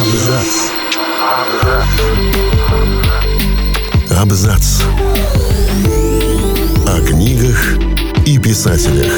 Абзац. Абзац. О книгах и писателях.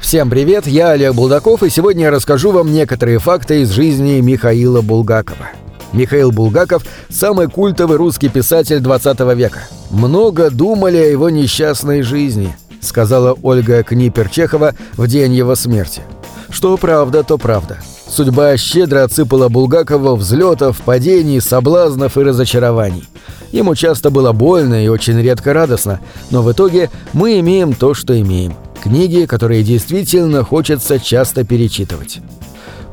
Всем привет, я Олег Булдаков, и сегодня я расскажу вам некоторые факты из жизни Михаила Булгакова. Михаил Булгаков – самый культовый русский писатель 20 века. Много думали о его несчастной жизни, сказала Ольга Книпер-Чехова в день его смерти. Что правда, то правда. Судьба щедро отсыпала Булгакова взлетов, падений, соблазнов и разочарований. Ему часто было больно и очень редко радостно, но в итоге мы имеем то, что имеем. Книги, которые действительно хочется часто перечитывать.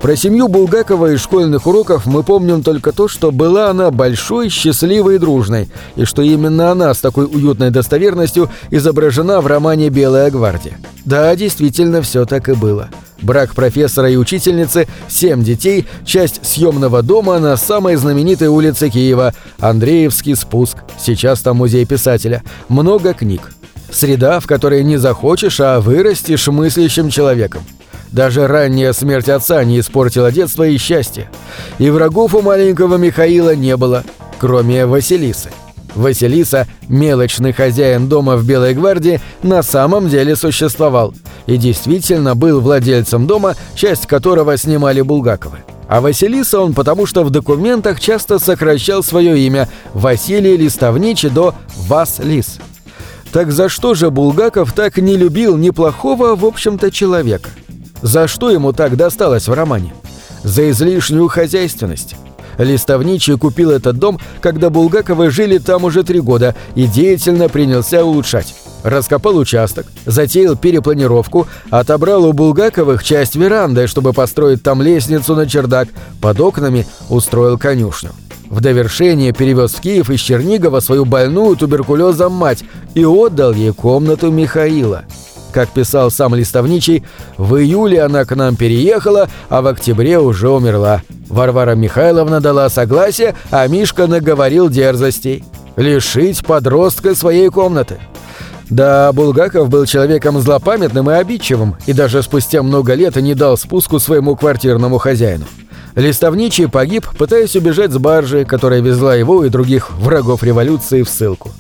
Про семью Булгакова из школьных уроков мы помним только то, что была она большой, счастливой и дружной, и что именно она с такой уютной достоверностью изображена в романе «Белая гвардия». Да, действительно, все так и было. Брак профессора и учительницы, семь детей, часть съемного дома на самой знаменитой улице Киева, Андреевский спуск, сейчас там музей писателя, много книг. Среда, в которой не захочешь, а вырастешь мыслящим человеком. Даже ранняя смерть отца не испортила детство и счастье. И врагов у маленького Михаила не было, кроме Василисы. Василиса, мелочный хозяин дома в Белой гвардии, на самом деле существовал и действительно был владельцем дома, часть которого снимали Булгаковы. А Василиса он потому, что в документах часто сокращал свое имя Василий Листовничий до Вас-Лис. Так за что же Булгаков так не любил неплохого, в общем-то, человека? За что ему так досталось в романе? За излишнюю хозяйственность. Листовничий купил этот дом, когда Булгаковы жили там уже три года и деятельно принялся улучшать. Раскопал участок, затеял перепланировку, отобрал у Булгаковых часть веранды, чтобы построить там лестницу на чердак, под окнами устроил конюшню. В довершение перевез в Киев из Чернигова свою больную туберкулезом мать и отдал ей комнату Михаила. Как писал сам Листовничий, в июле она к нам переехала, а в октябре уже умерла. Варвара Михайловна дала согласие, а Мишка наговорил дерзостей. Лишить подростка своей комнаты. Да, Булгаков был человеком злопамятным и обидчивым, и даже спустя много лет не дал спуску своему квартирному хозяину. Листовничий погиб, пытаясь убежать с баржи, которая везла его и других врагов революции в ссылку.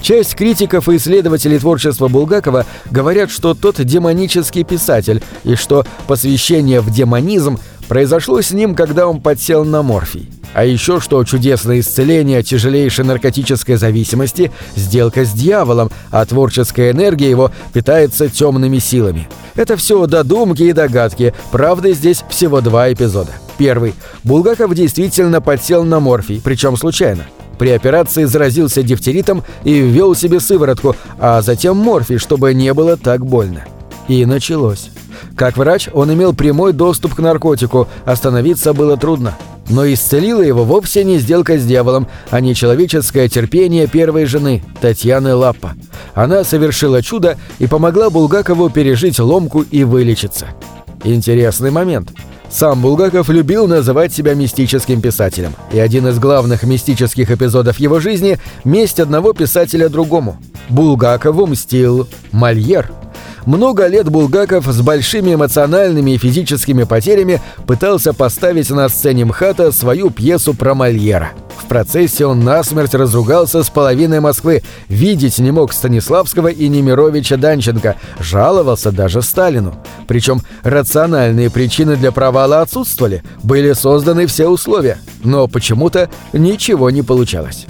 Часть критиков и исследователей творчества Булгакова говорят, что тот демонический писатель, и что посвящение в демонизм произошло с ним, когда он подсел на морфий. А еще что чудесное исцеление тяжелейшей наркотической зависимости – сделка с дьяволом, а творческая энергия его питается темными силами. Это все додумки и догадки, правда здесь всего два эпизода. Первый. Булгаков действительно подсел на морфий, причем случайно. При операции заразился дифтеритом и ввел себе сыворотку, а затем морфий, чтобы не было так больно. И началось. Как врач он имел прямой доступ к наркотику, остановиться было трудно. Но исцелила его вовсе не сделка с дьяволом, а не человеческое терпение первой жены, Татьяны Лаппа. Она совершила чудо и помогла Булгакову пережить ломку и вылечиться. Интересный момент – сам Булгаков любил называть себя мистическим писателем, и один из главных мистических эпизодов его жизни – месть одного писателя другому. Булгакову мстил Мольер – много лет Булгаков с большими эмоциональными и физическими потерями пытался поставить на сцене МХАТа свою пьесу про Мольера. В процессе он насмерть разругался с половиной Москвы, видеть не мог Станиславского и Немировича Данченко, жаловался даже Сталину. Причем рациональные причины для провала отсутствовали, были созданы все условия, но почему-то ничего не получалось.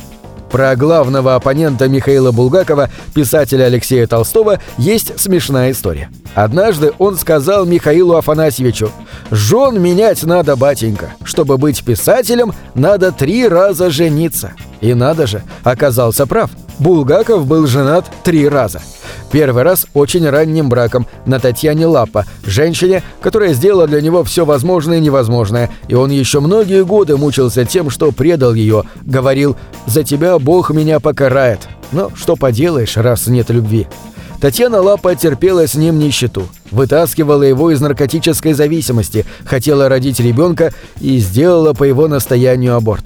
Про главного оппонента Михаила Булгакова, писателя Алексея Толстого, есть смешная история. Однажды он сказал Михаилу Афанасьевичу «Жен менять надо, батенька. Чтобы быть писателем, надо три раза жениться». И надо же, оказался прав. Булгаков был женат три раза – Первый раз очень ранним браком на Татьяне Лапа, женщине, которая сделала для него все возможное и невозможное, и он еще многие годы мучился тем, что предал ее, говорил «За тебя Бог меня покарает». Но что поделаешь, раз нет любви. Татьяна Лапа терпела с ним нищету, вытаскивала его из наркотической зависимости, хотела родить ребенка и сделала по его настоянию аборт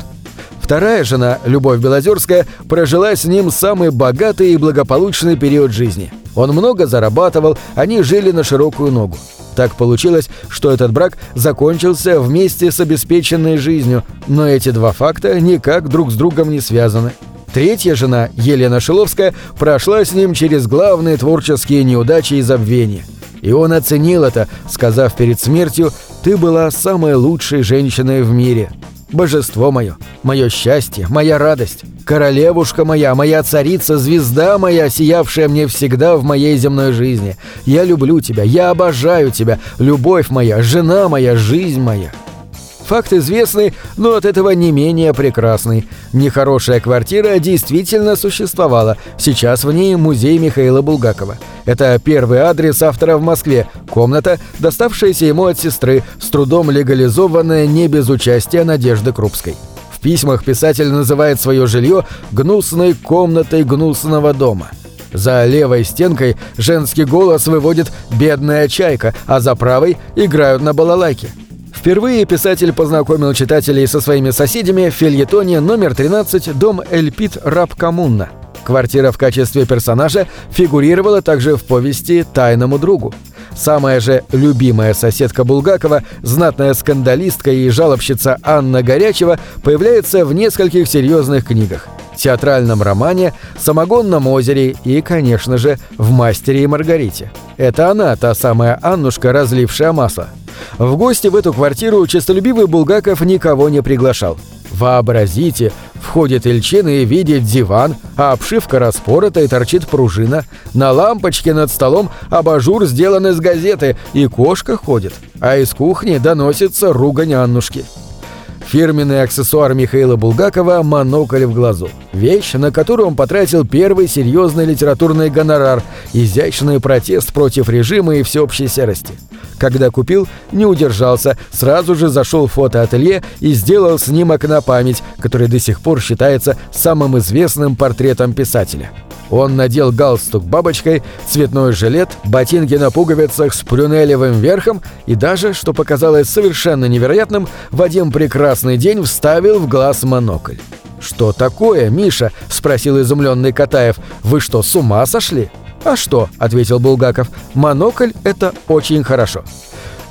Вторая жена, Любовь Белозерская, прожила с ним самый богатый и благополучный период жизни. Он много зарабатывал, они жили на широкую ногу. Так получилось, что этот брак закончился вместе с обеспеченной жизнью, но эти два факта никак друг с другом не связаны. Третья жена, Елена Шиловская, прошла с ним через главные творческие неудачи и забвения. И он оценил это, сказав перед смертью «Ты была самой лучшей женщиной в мире». Божество мое, мое счастье, моя радость, королевушка моя, моя царица, звезда моя, сиявшая мне всегда в моей земной жизни. Я люблю тебя, я обожаю тебя, любовь моя, жена моя, жизнь моя. Факт известный, но от этого не менее прекрасный. Нехорошая квартира действительно существовала. Сейчас в ней музей Михаила Булгакова. Это первый адрес автора в Москве. Комната, доставшаяся ему от сестры, с трудом легализованная не без участия Надежды Крупской. В письмах писатель называет свое жилье «гнусной комнатой гнусного дома». За левой стенкой женский голос выводит «бедная чайка», а за правой играют на балалайке. Впервые писатель познакомил читателей со своими соседями в фильетоне номер 13 «Дом Эльпит Раб Коммуна». Квартира в качестве персонажа фигурировала также в повести «Тайному другу». Самая же любимая соседка Булгакова, знатная скандалистка и жалобщица Анна Горячева, появляется в нескольких серьезных книгах – театральном романе, самогонном озере и, конечно же, в «Мастере и Маргарите». Это она, та самая Аннушка, разлившая масло. В гости в эту квартиру честолюбивый Булгаков никого не приглашал. Вообразите, входит Ильчин и видит диван, а обшивка распорота и торчит пружина. На лампочке над столом абажур сделан из газеты, и кошка ходит. А из кухни доносится ругань Аннушки. Фирменный аксессуар Михаила Булгакова – монокль в глазу. Вещь, на которую он потратил первый серьезный литературный гонорар, изящный протест против режима и всеобщей серости. Когда купил, не удержался, сразу же зашел в фотоателье и сделал снимок на память, который до сих пор считается самым известным портретом писателя. Он надел галстук бабочкой, цветной жилет, ботинки на пуговицах с прюнелевым верхом и даже, что показалось совершенно невероятным, в один прекрасный день вставил в глаз монокль. «Что такое, Миша?» – спросил изумленный Катаев. «Вы что, с ума сошли?» «А что?» – ответил Булгаков. «Монокль – это очень хорошо».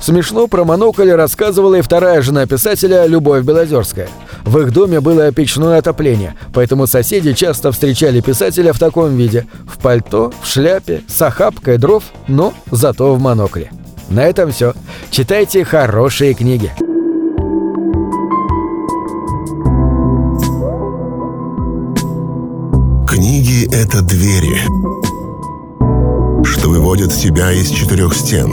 Смешно про монокль рассказывала и вторая жена писателя Любовь Белозерская. В их доме было печное отопление, поэтому соседи часто встречали писателя в таком виде – в пальто, в шляпе, с охапкой дров, но зато в монокле. На этом все. Читайте хорошие книги. Книги — это двери, что выводят тебя из четырех стен.